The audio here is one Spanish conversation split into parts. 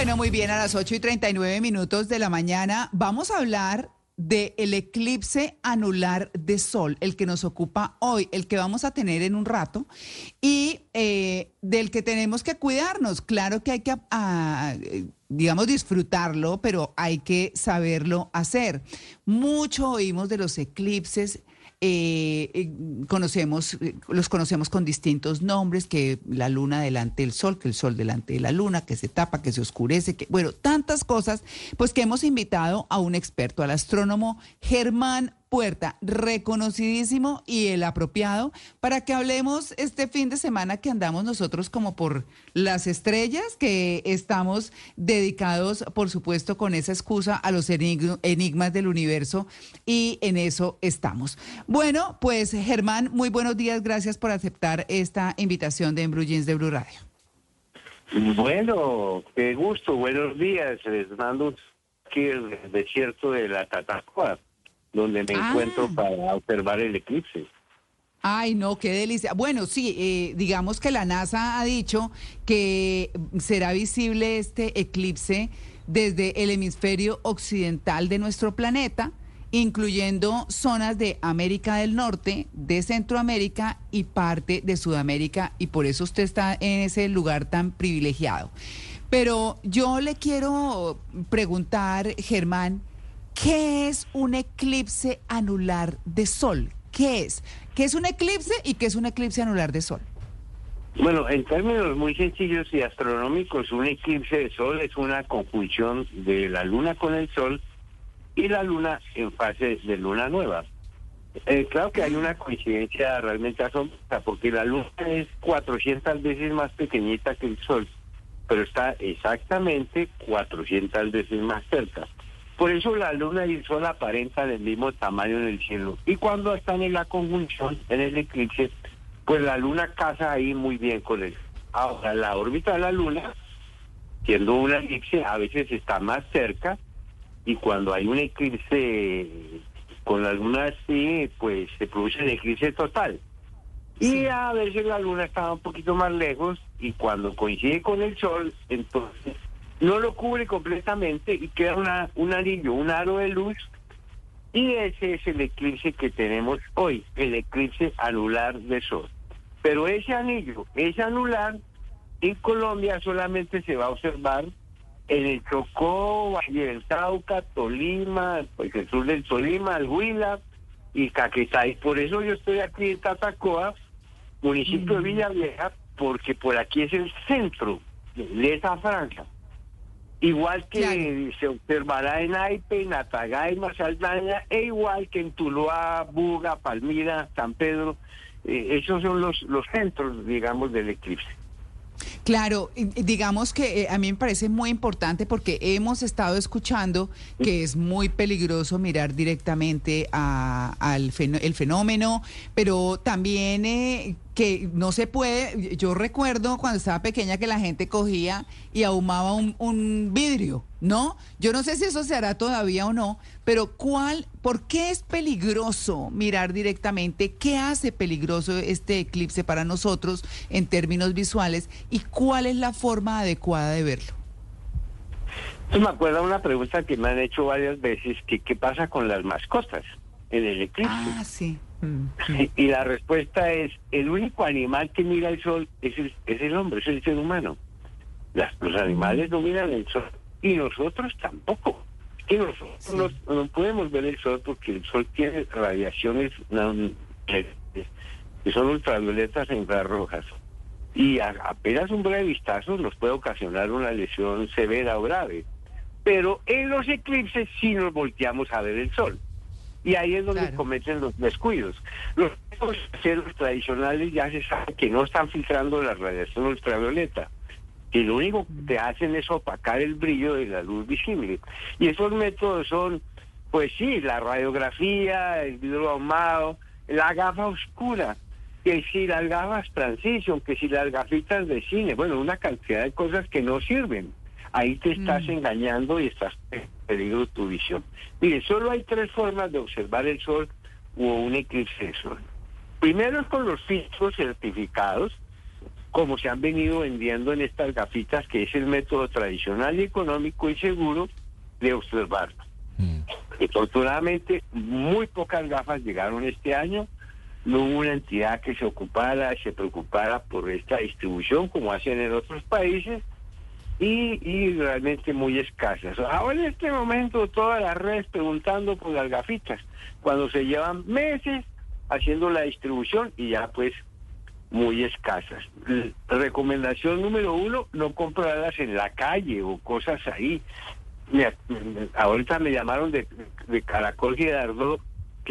Bueno, muy bien, a las 8 y 39 minutos de la mañana vamos a hablar del el eclipse anular de sol, el que nos ocupa hoy, el que vamos a tener en un rato y eh, del que tenemos que cuidarnos. Claro que hay que, ah, digamos, disfrutarlo, pero hay que saberlo hacer. Mucho oímos de los eclipses eh, eh, conocemos, eh, los conocemos con distintos nombres, que la luna delante del sol, que el sol delante de la luna, que se tapa, que se oscurece, que, bueno, tantas cosas, pues que hemos invitado a un experto, al astrónomo Germán Puerta, reconocidísimo y el apropiado, para que hablemos este fin de semana que andamos nosotros como por las estrellas, que estamos dedicados, por supuesto, con esa excusa a los enigmas del universo y en eso estamos. Bueno, pues Germán, muy buenos días, gracias por aceptar esta invitación de Embru de Blue Radio. Bueno, qué gusto, buenos días, les mando el desierto de la Tatacoa donde me Ah. encuentro para observar el eclipse. Ay, no, qué delicia. Bueno, sí, eh, digamos que la NASA ha dicho que será visible este eclipse desde el hemisferio occidental de nuestro planeta, incluyendo zonas de América del Norte, de Centroamérica y parte de Sudamérica, y por eso usted está en ese lugar tan privilegiado. Pero yo le quiero preguntar, Germán, ¿qué es un eclipse anular de sol? ¿Qué es? ¿Qué es un eclipse y qué es un eclipse anular de sol? Bueno, en términos muy sencillos y astronómicos, un eclipse de sol es una conjunción de la luna con el sol y la luna en fase de luna nueva. Eh, claro que hay una coincidencia realmente asombrosa, porque la luna es 400 veces más pequeñita que el sol, pero está exactamente 400 veces más cerca. Por eso la luna y el sol aparentan el mismo tamaño en el cielo. Y cuando están en la conjunción, en el eclipse, pues la luna casa ahí muy bien con él. Ahora, la órbita de la luna, siendo un eclipse, a veces está más cerca y cuando hay un eclipse con la luna así, pues se produce el eclipse total. Y a veces la luna está un poquito más lejos y cuando coincide con el sol, entonces no lo cubre completamente y queda una, un anillo, un aro de luz. Y ese es el eclipse que tenemos hoy, el eclipse anular de sol. Pero ese anillo, ese anular, en Colombia solamente se va a observar en el Chocó, Valle del Cauca, Tolima, pues el sur del Tolima, el Huila y Caquetá. Y por eso yo estoy aquí en Tatacoa, municipio de Villavieja, porque por aquí es el centro de esa franja. Igual que Claro. se observará en Aipe, en Atagaima, Saldaña, e igual que en Tuluá, Buga, Palmira, San Pedro. Eh, esos son los, los centros, digamos, del eclipse. Claro, digamos que eh, a mí me parece muy importante porque hemos estado escuchando que es muy peligroso mirar directamente al fenómeno, pero también eh, que no se puede, yo recuerdo cuando estaba pequeña que la gente cogía y ahumaba un, un vidrio, ¿no? Yo no sé si eso se hará todavía o no, pero ¿cuál, por qué es peligroso mirar directamente? ¿Qué hace peligroso este eclipse para nosotros en términos visuales? ¿Y es la forma adecuada de verlo? Yo me acuerdo una pregunta que me han hecho varias veces, que qué pasa con las mascotas en el eclipse. Ah, sí. Y la respuesta es, el único animal que mira el sol es el, es el hombre, es el ser humano. Las- los animales no miran el sol y nosotros tampoco. Es que nosotros Sí. no, no podemos ver el sol porque el sol tiene radiaciones que que son ultravioletas e infrarrojas. Y a- apenas un breve vistazo nos puede ocasionar una lesión severa o grave. Pero en los eclipses sí nos volteamos a ver el sol. Y ahí es donde Claro. cometen los descuidos. Los métodos caseros tradicionales ya se sabe que no están filtrando la radiación ultravioleta. Y lo único que te hacen es opacar el brillo de la luz visible. Y esos métodos son, pues sí, la radiografía, el vidrio ahumado, la gafa oscura, que si las gafas transition, que si las gafitas de cine, bueno, una cantidad de cosas que no sirven. Ahí te estás Mm. engañando y estás en peligro tu visión. Mire, solo hay tres formas de observar el sol o un eclipse de sol. Primero es con los filtros certificados, como se han venido vendiendo en estas gafitas, que es el método tradicional y económico y seguro de observarlo. Afortunadamente, muy pocas gafas llegaron este año. No hubo una entidad que se ocupara, se preocupara por esta distribución, como hacen en otros países, y, realmente muy escasas. Ahora en este momento todas las redes preguntando por las gafitas, cuando se llevan meses haciendo la distribución y ya pues muy escasas. Recomendación número uno, no comprarlas en la calle o cosas ahí. Ahorita me llamaron de, de Caracol Girardot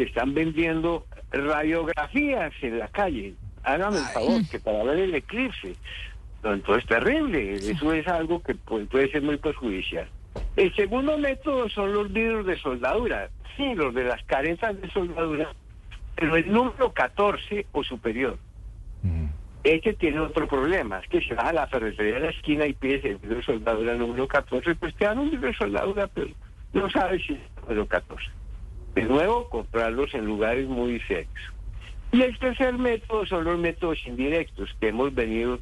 que están vendiendo radiografías en la calle. Hágame el favor, que para ver el eclipse. Entonces, terrible. Eso es algo que puede, ser muy perjudicial. El segundo método son los vidrios de soldadura. Sí, los de las caretas de soldadura, pero el número 14 o superior. Este tiene otro problema, es que si vas a la ferretería de la esquina y pides el vidrio de soldadura número 14, pues te dan un vidrio de soldadura, pero no sabes si es el número 14. De nuevo, comprarlos en lugares muy secos. Y el tercer método son los métodos indirectos, que hemos venido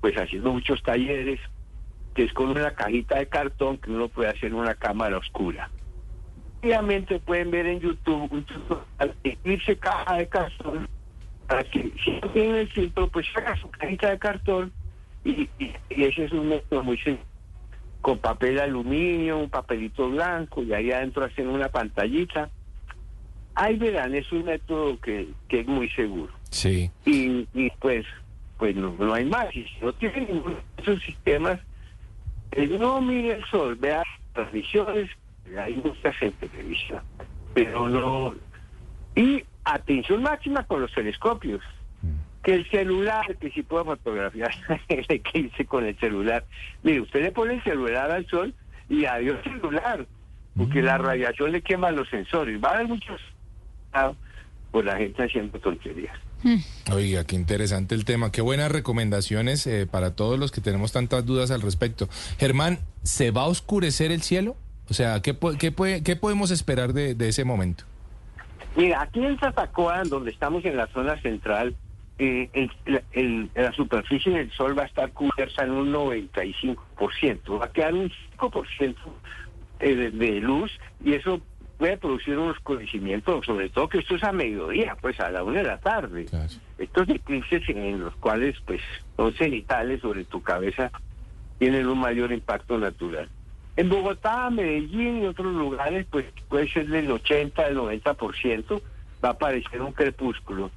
pues haciendo muchos talleres, que es con una cajita de cartón que uno puede hacer en una cámara oscura. Obviamente pueden ver en YouTube un tutorial caja de cartón para que si no tienen el filtro, pues saca su cajita de cartón y, y- y ese es un método muy sencillo. Con papel de aluminio, un papelito blanco y ahí adentro hacen una pantallita. Ahí verán, es un método que, que es muy seguro. Sí. Y, y pues, pues no, no hay más. Y si no tienen ninguno de esos sistemas, eh, no mire el sol, vea transmisiones, hay muchas en televisión, pero no. Y atención máxima con los telescopios. Que el celular, que si puedo fotografiar el eclipse con el celular. Mire, usted le pone el celular al sol y adiós celular, porque la radiación le quema los sensores. Va a haber muchos ah, por la gente haciendo tonterías. Oiga, qué interesante el tema. Qué buenas recomendaciones eh, para todos los que tenemos tantas dudas al respecto. Germán, ¿se va a oscurecer el cielo? O sea, ¿qué, qué, puede- qué podemos esperar de, de ese momento? Mira, aquí en Zatacoa, donde estamos en la zona central, eh, el- el- el- la superficie del sol va a estar cubierta en un 95%. Va a quedar un 5% eh, de, de luz y eso puede producir un oscurecimiento, sobre todo que esto es a mediodía, pues a la una de la tarde. Claro. Estos eclipses en los cuales pues son cenitales sobre tu cabeza tienen un mayor impacto natural. En Bogotá, Medellín y otros lugares pues puede ser del 80 al 90%, va a aparecer un crepúsculo.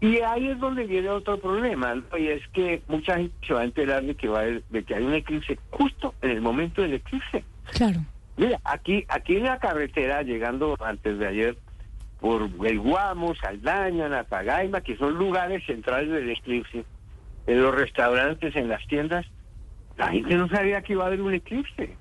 Y ahí es donde viene otro problema, ¿no? y es que mucha gente se va a enterar de que, va a haber- de que hay un eclipse justo en el momento del eclipse. Claro. Mira, aquí, aquí en la carretera, llegando antes de ayer, por el Guamo, Saldaña, Natagaima, que son lugares centrales del eclipse, en los restaurantes, en las tiendas, la gente no sabía que iba a haber un eclipse.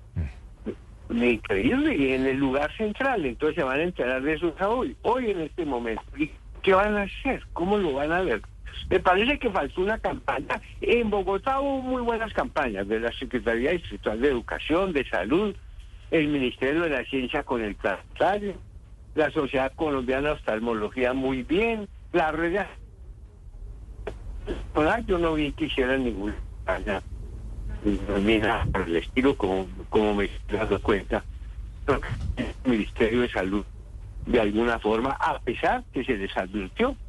Increíble, y en el lugar central, entonces se van a enterar de eso hoy, hoy en este momento. ¿Y qué van a hacer? ¿Cómo lo van a ver? Me parece que faltó una campaña. En Bogotá hubo muy buenas campañas de la Secretaría Distrital de Educación, de Salud, el Ministerio de la Ciencia con el planetario, la Sociedad Colombiana de Oftalmología muy bien, la red yo no vi que hicieran ninguna campaña por el estilo como, como me estoy dando cuenta. El Ministerio de Salud, de alguna forma, a pesar que se les advirtió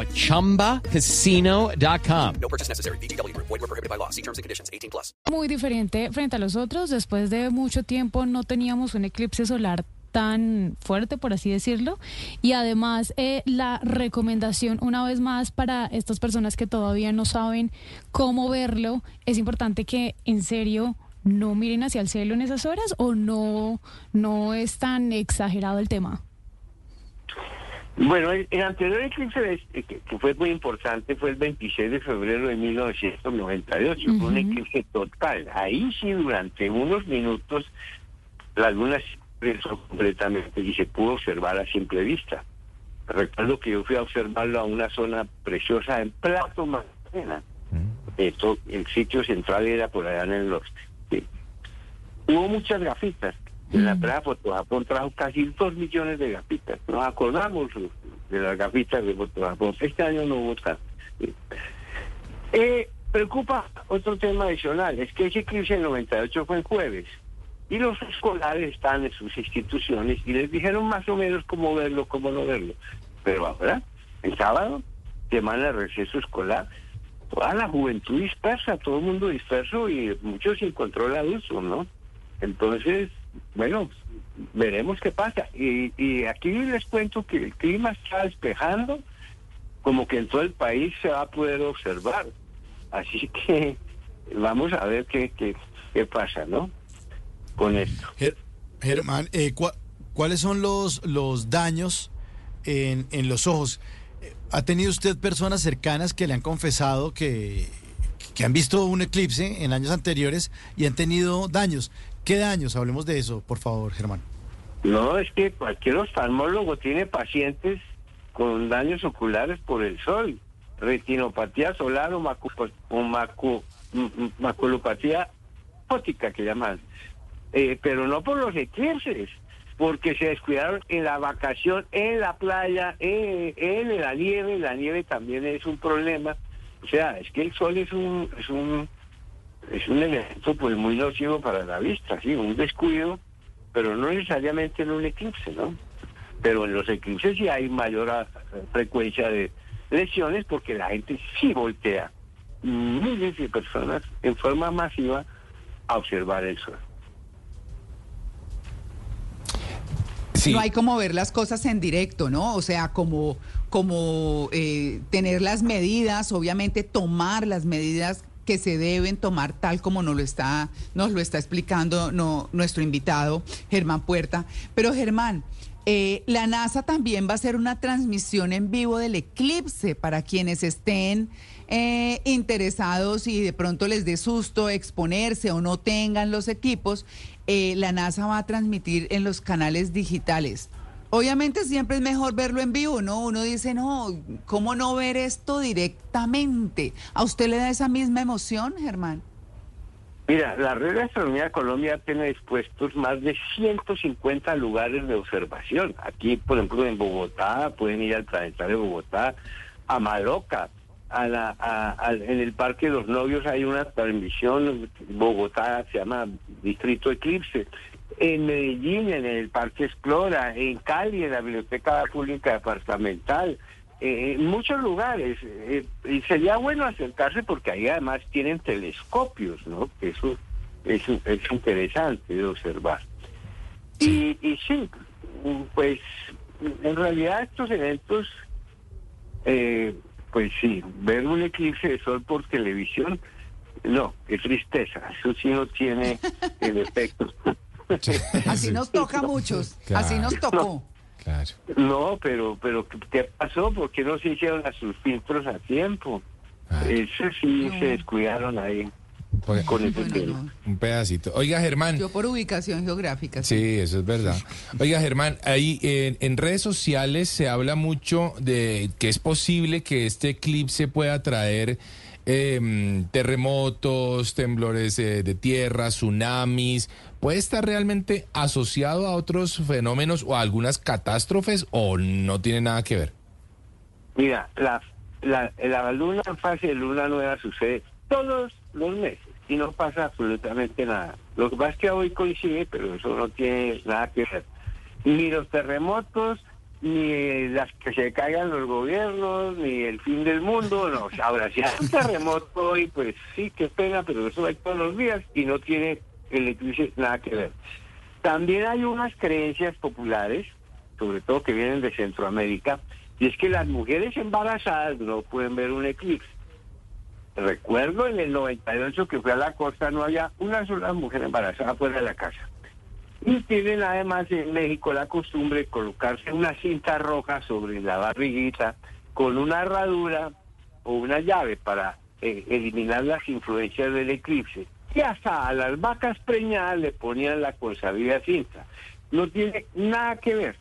at ChumbaCasino.com. No purchase necessary. VGW Group. Void were prohibited by law. See terms and conditions. 18 plus. muy diferente frente a los otros. Después de mucho tiempo no teníamos un eclipse solar tan fuerte, por así decirlo. Y además, eh, la recomendación, una vez más, para estas personas que todavía no saben cómo verlo, es importante que en serio no miren hacia el cielo en esas horas o no, no es tan exagerado el tema. Bueno, el, el anterior eclipse eh, que, que fue muy importante fue el 26 de febrero de 1998. Fue un eclipse total. Ahí sí, durante unos minutos, la luna se completamente y se pudo observar a simple vista. Recuerdo que yo fui a observarlo a una zona preciosa en Plato Magdalena. Esto, el sitio central era por allá en el norte. Sí. Hubo muchas gafitas. En la playa Fotojapón trajo casi dos millones de gafitas. Nos acordamos de las gafitas de Fotojapón. Este año no hubo tanto. Eh, preocupa otro tema adicional, es que ese eclipse del 98 fue en jueves y los escolares están en sus instituciones y les dijeron más o menos cómo verlo, cómo no verlo. Pero ahora, el sábado, semana de receso escolar, toda la juventud dispersa, todo el mundo disperso y muchos sin control adulto, ¿no? Entonces, bueno, veremos qué pasa. Y, y aquí les cuento que el clima está despejando, como que en todo el país se va a poder observar. Así que vamos a ver qué, qué, qué pasa, ¿no? Con esto. Ger- Germán, eh, cua- ¿cuáles son los, los daños en, en los ojos? Eh, ¿Ha tenido usted personas cercanas que le han confesado que, que han visto un eclipse en años anteriores y han tenido daños? ¿Qué daños? Hablemos de eso, por favor, Germán. No, es que cualquier oftalmólogo tiene pacientes con daños oculares por el sol, retinopatía solar o, macu- o macu- maculopatía óptica que llaman, Eh, pero no por los eclipses, porque se descuidaron en la vacación, en la playa, en, en la nieve, la nieve también es un problema. O sea, es que el sol es un es un es un elemento pues muy nocivo para la vista, sí, un descuido pero no necesariamente en un eclipse, ¿no? Pero en los eclipses sí hay mayor ah, frecuencia de lesiones porque la gente sí voltea, miles de personas en forma masiva a observar el sol. Sí. No hay como ver las cosas en directo, ¿no? O sea, como, como eh, tener las medidas, obviamente tomar las medidas que se deben tomar tal como nos lo está, nos lo está explicando nuestro invitado, Germán Puerta. Pero Germán, eh, la NASA también va a hacer una transmisión en vivo del eclipse para quienes estén eh, interesados y de pronto les dé susto exponerse o no tengan los equipos. eh, la NASA va a transmitir en los canales digitales. Obviamente siempre es mejor verlo en vivo, ¿no? Uno dice, no, ¿cómo no ver esto directamente? ¿A usted le da esa misma emoción, Germán? Mira, la Red de Astronomía Colombia tiene dispuestos más de 150 lugares de observación. Aquí, por ejemplo, en Bogotá, pueden ir al Planetario de Bogotá, a Maloca, a la, a- en el Parque de los Novios hay una transmisión, Bogotá se llama Distrito Eclipse. En Medellín, en el Parque Explora, en Cali, en la Biblioteca Pública Departamental, eh, en muchos lugares. eh, y sería bueno acercarse porque ahí además tienen telescopios, ¿no? Que eso es, es interesante de observar. Y, y sí, pues en realidad estos eventos, eh, pues sí, ver un eclipse de sol por televisión, no, qué tristeza, eso sí no tiene el efecto. Así nos toca a muchos, así nos tocó. Claro. No, pero, pero ¿qué pasó? ¿Por qué no se hicieron a sus filtros a tiempo? Ay. Eso sí se descuidaron ahí. Pues, con ese Bueno, tema. no. un pedacito. Oiga, Germán. Yo por ubicación geográfica. Sí, eso es verdad. Oiga, Germán, ahí en, en redes sociales se habla mucho de que es posible que este eclipse pueda traer em, terremotos, temblores eh, de tierra, tsunamis. ¿Puede estar realmente asociado a otros fenómenos o a algunas catástrofes o no tiene nada que ver? Mira, la, la, la luna en fase de luna nueva sucede todos los meses y no pasa absolutamente nada. Lo que pasa es que hoy coincide, pero eso no tiene nada que ver. Ni los terremotos, ni las que se caigan los gobiernos, ni el fin del mundo, no. Ahora, si hay un terremoto hoy, pues sí, qué pena, pero eso hay todos los días y no tiene el eclipse nada que ver. También hay unas creencias populares, sobre todo que vienen de Centroamérica, y es que las mujeres embarazadas no pueden ver un eclipse. Recuerdo en el 98 que fui a la costa, no había una sola mujer embarazada fuera de la casa. Y tienen además en México la costumbre de colocarse una cinta roja sobre la barriguita con una herradura o una llave para eh, eliminar las influencias del eclipse. Y hasta a las vacas preñadas le ponían la consabida cinta. No tiene nada que ver.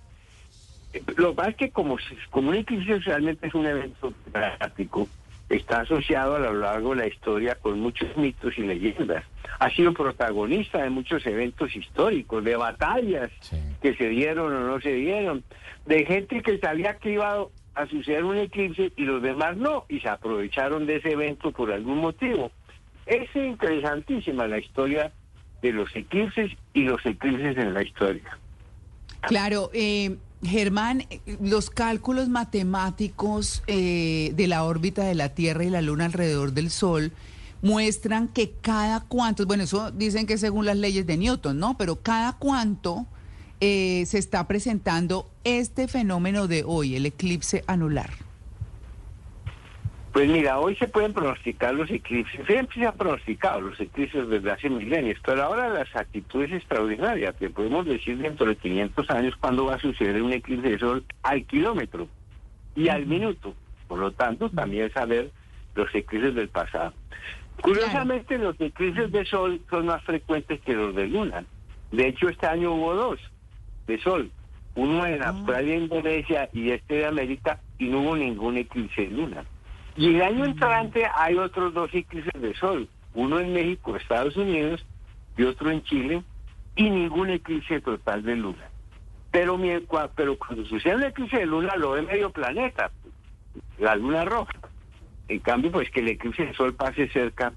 Eh, Lo es que como, como un eclipse realmente es un evento dramático, está asociado a lo largo de la historia con muchos mitos y leyendas. Ha sido protagonista de muchos eventos históricos, de batallas Sí. que se dieron o no se dieron, de gente que sabía que iba a suceder un eclipse y los demás no, y se aprovecharon de ese evento por algún motivo. Es interesantísima la historia de los eclipses y los eclipses en la historia. Claro, eh, Germán, eh, los cálculos matemáticos eh, de la órbita de la Tierra y la Luna alrededor del Sol muestran que cada cuánto, bueno, eso dicen que según las leyes de Newton, ¿no? Pero cada cuánto eh, se está presentando este fenómeno de hoy, el eclipse anular. Pues mira, hoy se pueden pronosticar los eclipses. Siempre se han pronosticado los eclipses desde hace milenios, pero ahora las actitudes extraordinarias, que podemos decir dentro de 500 años cuándo va a suceder un eclipse de sol al kilómetro y al minuto. Por lo tanto, también saber los eclipses del pasado. Curiosamente, los eclipses de sol son más frecuentes que los de luna. De hecho, este año hubo dos de sol. Uno en Australia, Indonesia y este de América, y no hubo ningún eclipse de luna. Y el año entrante hay otros dos eclipses de sol, uno en México, Estados Unidos, y otro en Chile, y ningún eclipse total de luna. Pero, mi- pero cuando sucede un eclipse de luna lo ve medio planeta, la luna roja. En cambio, pues que el eclipse de sol pase cerca,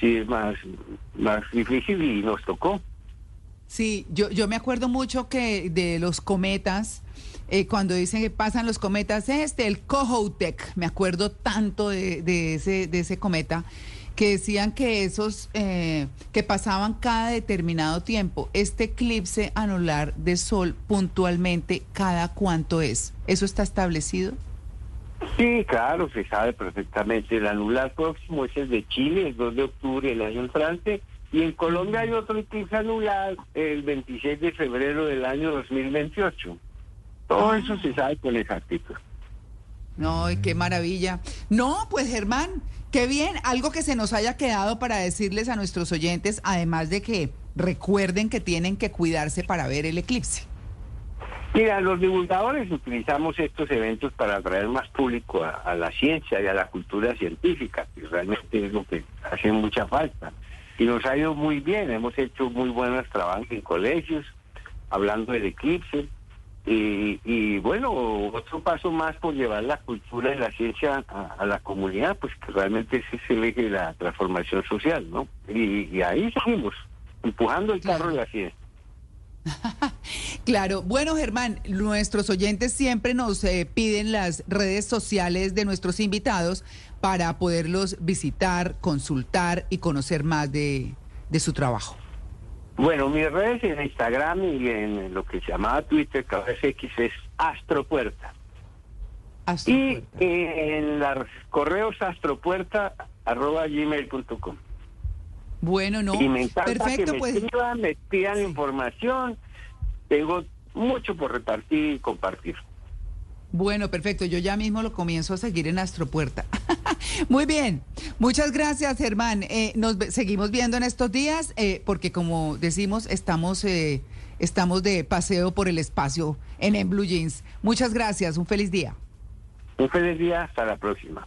sí es más, más difícil y nos tocó. Sí, yo, yo me acuerdo mucho que de los cometas, eh, cuando dicen que pasan los cometas, este, el Kohoutek, me acuerdo tanto de, de ese, de ese cometa, que decían que esos, eh, que pasaban cada determinado tiempo. Este eclipse anular de sol puntualmente, ¿cada cuánto es? ¿Eso está establecido? Sí, claro, se sabe perfectamente. El anular próximo es el de Chile, el 2 de octubre del año entrante. Y en Colombia hay otro eclipse anular el 26 de febrero del año 2028. Todo eso se sabe con exactitud. No, y qué maravilla. No, pues Germán, qué bien, algo que se nos haya quedado para decirles a nuestros oyentes, además de que recuerden que tienen que cuidarse para ver el eclipse. Mira, los divulgadores utilizamos estos eventos para atraer más público a, a la ciencia y a la cultura científica, que realmente es lo que hace mucha falta. Y nos ha ido muy bien, hemos hecho muy buenos trabajos en colegios, hablando del eclipse. Y, y bueno, otro paso más por llevar la cultura y la ciencia a, a la comunidad, pues que realmente ese es el eje de la transformación social, ¿no? Y, y ahí seguimos, empujando el carro de la ciencia. Claro, bueno Germán, nuestros oyentes siempre nos eh, piden las redes sociales de nuestros invitados para poderlos visitar, consultar y conocer más de, de su trabajo. Bueno, mis redes en Instagram y en lo que se llamaba Twitter, que ahora es X, es Astropuerta. Y eh, en los correos astropuerta arroba gmail.com. Bueno, no, y me encanta perfecto, que me pues. escriban, me pidan información. Tengo mucho por repartir y compartir. Bueno, perfecto. Yo ya mismo lo comienzo a seguir en Astropuerta. Muy bien, muchas gracias Germán. Eh, nos seguimos viendo en estos días eh, porque como decimos estamos eh, estamos de paseo por el espacio en, en Blue Jeans. Muchas gracias, un feliz día. Un feliz día, hasta la próxima.